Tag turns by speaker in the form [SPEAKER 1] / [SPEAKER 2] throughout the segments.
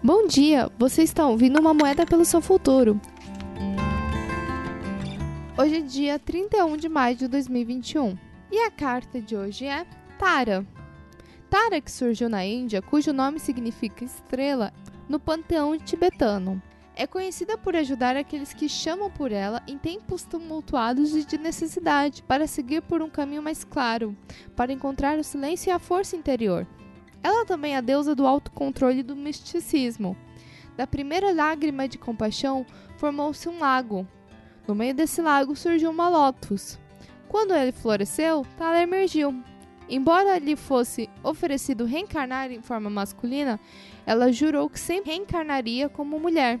[SPEAKER 1] Bom dia, você está ouvindo uma moeda pelo seu futuro. Hoje é dia 31 de maio de 2021 e a carta de hoje é Tara. Tara, que surgiu na Índia, cujo nome significa estrela no panteão tibetano. É conhecida por ajudar aqueles que chamam por ela em tempos tumultuados e de necessidade, para seguir por um caminho mais claro, para encontrar o silêncio e a força interior. Ela também é a deusa do autocontrole e do misticismo. Da primeira lágrima de compaixão formou-se um lago. No meio desse lago surgiu uma lótus. Quando ele floresceu, Tala emergiu. Embora lhe fosse oferecido reencarnar em forma masculina, ela jurou que sempre reencarnaria como mulher.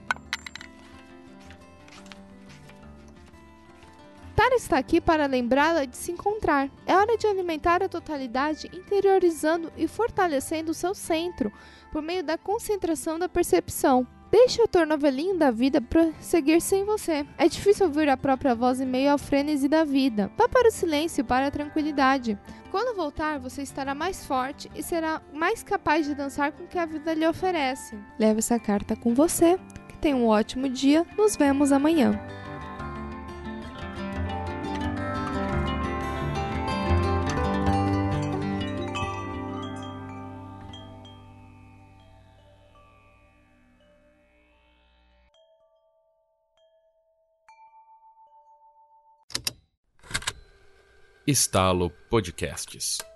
[SPEAKER 1] Tara está aqui para lembrá-la de se encontrar. É hora de alimentar a totalidade, interiorizando e fortalecendo o seu centro por meio da concentração da percepção. Deixe o tornovelinho da vida prosseguir sem você. É difícil ouvir a própria voz em meio ao frenesi da vida. Vá para o silêncio, para a tranquilidade. Quando voltar, você estará mais forte e será mais capaz de dançar com o que a vida lhe oferece. Leve essa carta com você. Que tenha um ótimo dia. Nos vemos amanhã.
[SPEAKER 2] Estalo Podcasts.